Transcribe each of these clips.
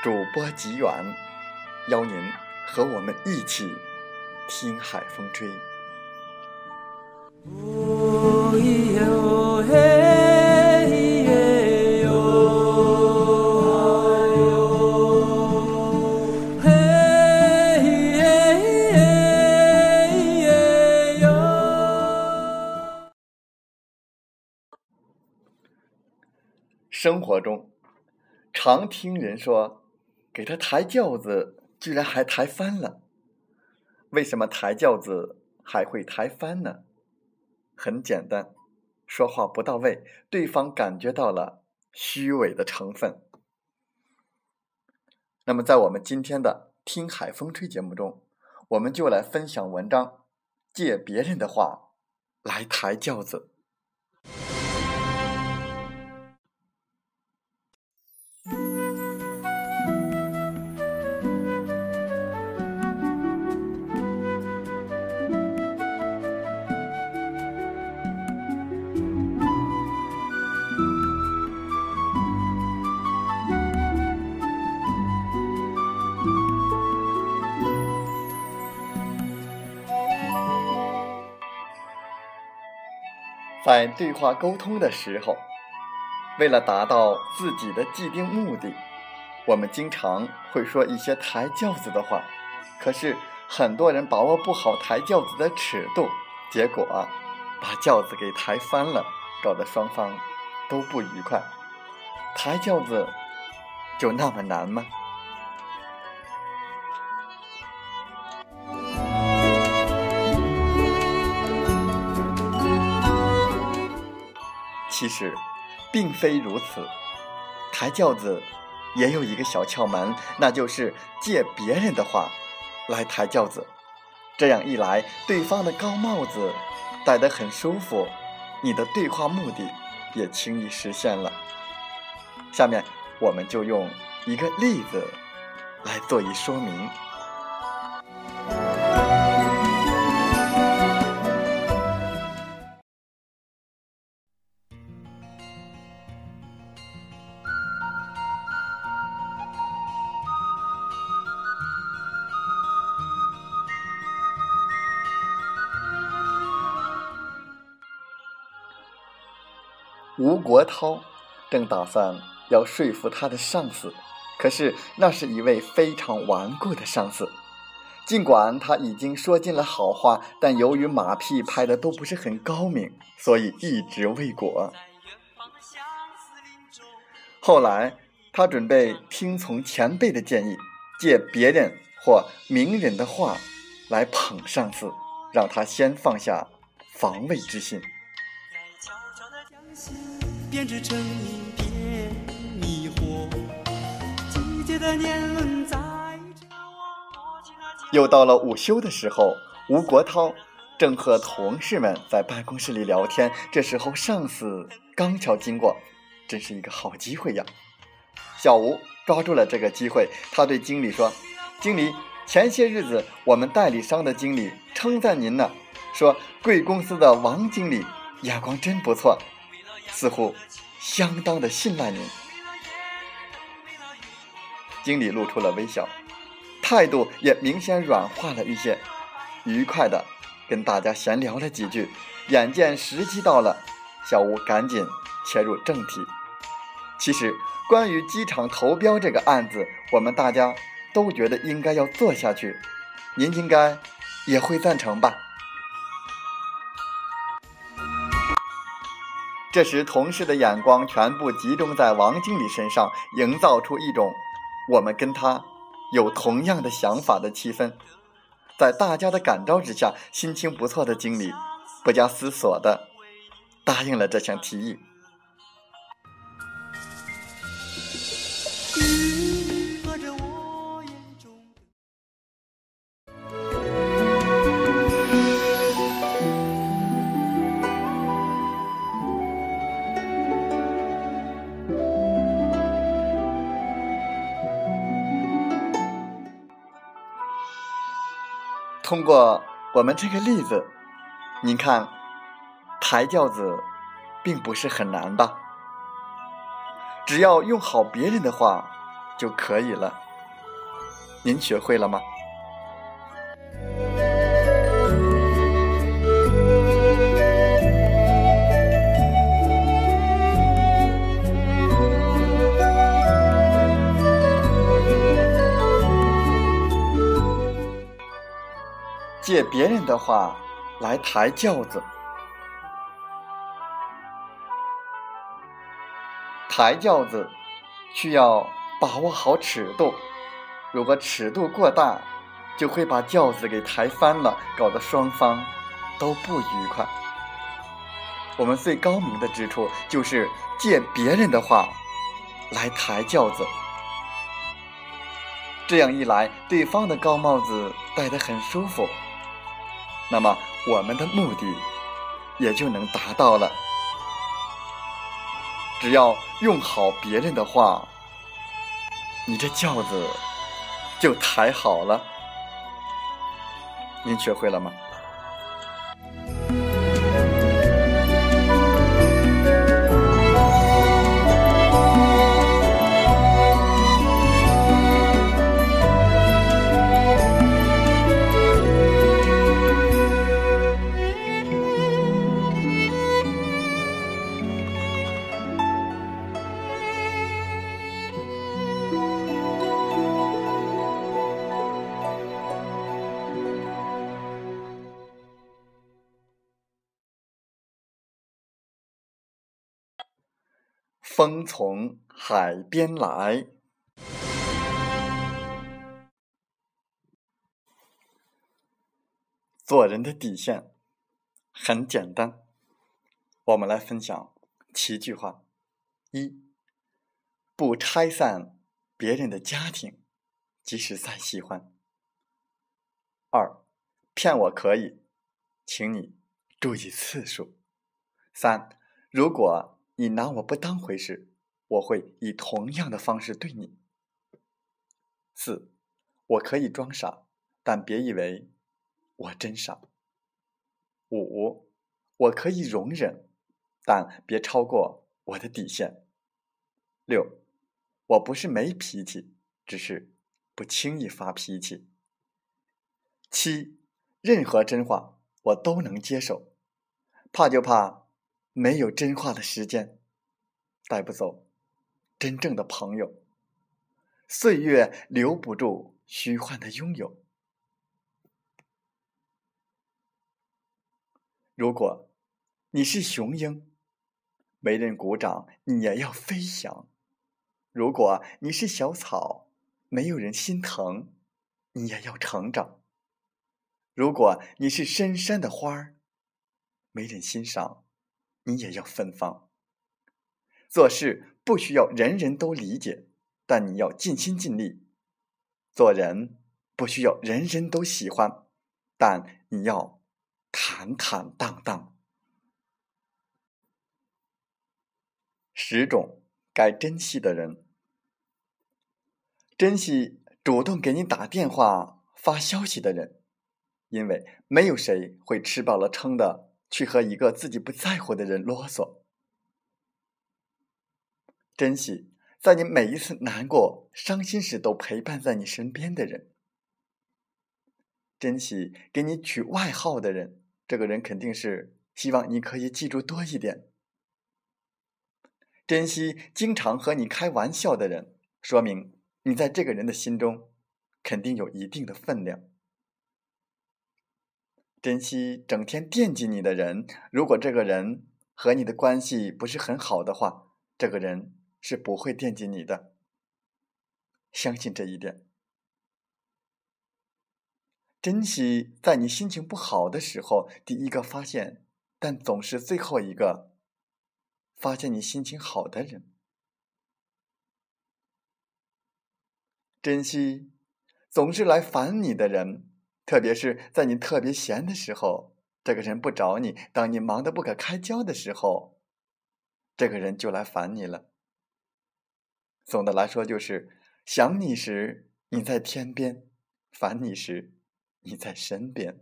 主播吉远，邀您和我们一起听海风吹。生活中，常听人说。给他抬轿子，居然还抬翻了。为什么抬轿子还会抬翻呢？很简单，说话不到位，对方感觉到了虚伪的成分。那么，在我们今天的《听海风吹》节目中，我们就来分享文章，借别人的话来抬轿子。在对话沟通的时候，为了达到自己的既定目的，我们经常会说一些抬轿子的话。可是很多人把握不好抬轿子的尺度，结果把轿子给抬翻了，搞得双方都不愉快。抬轿子就那么难吗？其实，并非如此。抬轿子也有一个小窍门，那就是借别人的话来抬轿子。这样一来，对方的高帽子戴得很舒服，你的对话目的也轻易实现了。下面，我们就用一个例子来做一说明。吴国涛正打算要说服他的上司，可是那是一位非常顽固的上司。尽管他已经说尽了好话，但由于马屁拍的都不是很高明，所以一直未果。后来他准备听从前辈的建议，借别人或名人的话来捧上司，让他先放下防卫之心在悄悄的。编织成一片迷惑。季节的年轮载着我。又到了午休的时候，吴国涛正和同事们在办公室里聊天。这时候上司刚巧经过，真是一个好机会呀！小吴抓住了这个机会，他对经理说：“经理，前些日子我们代理商的经理称赞您呢，说贵公司的王经理。”眼光真不错，似乎相当的信赖您。”经理露出了微笑，态度也明显软化了一些，愉快的跟大家闲聊了几句。眼见时机到了，小吴赶紧切入正题。其实，关于机场投标这个案子，我们大家都觉得应该要做下去。您应该也会赞成吧？这时，同事的眼光全部集中在王经理身上，营造出一种我们跟他有同样的想法的气氛。在大家的感召之下，心情不错的经理。不加思索的答应了这项提议。通过我们这个例子。您看，抬轿子并不是很难吧？只要用好别人的话就可以了。您学会了吗？借别人的话。来抬轿子，抬轿子需要把握好尺度，如果尺度过大，就会把轿子给抬翻了，搞得双方都不愉快。我们最高明的之处就是借别人的话来抬轿子，这样一来，对方的高帽子戴得很舒服，那么。我们的目的也就能达到了。只要用好别人的话，你这轿子就抬好了。您学会了吗？风从海边来，做人的底线很简单，我们来分享七句话：一，不拆散别人的家庭，即使再喜欢；二，骗我可以，请你注意次数；三，如果。你拿我不当回事，我会以同样的方式对你。四，我可以装傻，但别以为我真傻。五，我可以容忍，但别超过我的底线。六，我不是没脾气，只是不轻易发脾气。七，任何真话我都能接受，怕就怕。没有真话的时间，带不走真正的朋友。岁月留不住虚幻的拥有。如果你是雄鹰，没人鼓掌，你也要飞翔；如果你是小草，没有人心疼，你也要成长；如果你是深山的花儿，没人欣赏。你也要芬芳。做事不需要人人都理解，但你要尽心尽力；做人不需要人人都喜欢，但你要坦坦荡荡。十种该珍惜的人，珍惜主动给你打电话、发消息的人，因为没有谁会吃饱了撑的去和一个自己不在乎的人啰嗦。珍惜在你每一次难过、伤心时都陪伴在你身边的人。珍惜给你取外号的人，这个人肯定是希望你可以记住多一点。珍惜经常和你开玩笑的人，说明你在这个人的心中肯定有一定的分量。珍惜整天惦记你的人，如果这个人和你的关系不是很好的话，这个人。是不会惦记你的，相信这一点。珍惜在你心情不好的时候第一个发现，但总是最后一个发现你心情好的人。珍惜总是来烦你的人，特别是在你特别闲的时候，这个人不找你；当你忙得不可开交的时候，这个人就来烦你了。总的来说，就是想你时你在天边，烦你时你在身边。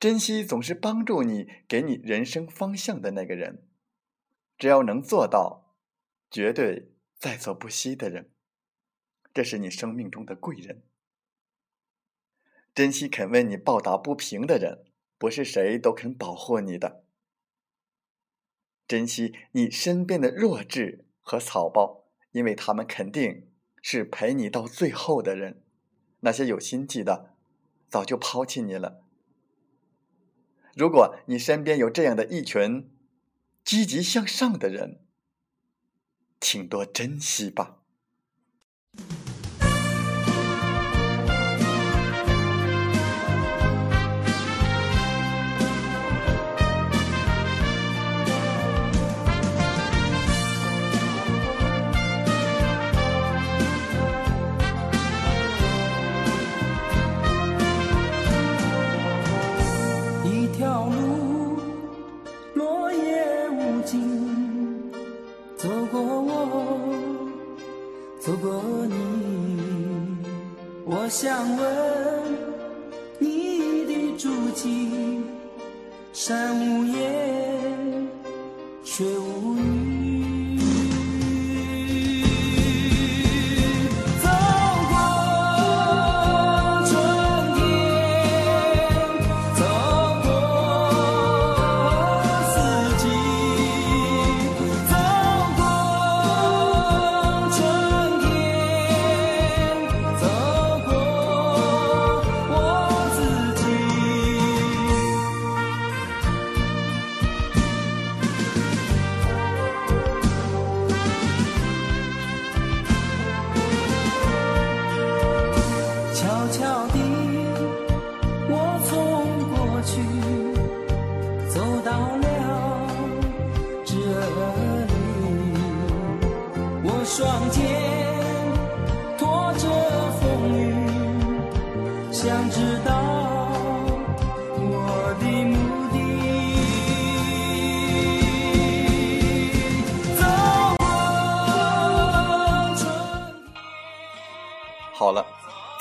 珍惜总是帮助你、给你人生方向的那个人，只要能做到，绝对在所不惜的人，这是你生命中的贵人。珍惜肯为你抱打不平的人，不是谁都肯保护你的。珍惜你身边的弱智。和草包，因为他们肯定是陪你到最后的人。那些有心计的，早就抛弃你了。如果你身边有这样的一群积极向上的人，请多珍惜吧。心走过我走过你。我想问你的足迹山无言。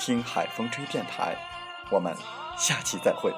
听海风吹电台”。我们下期再会。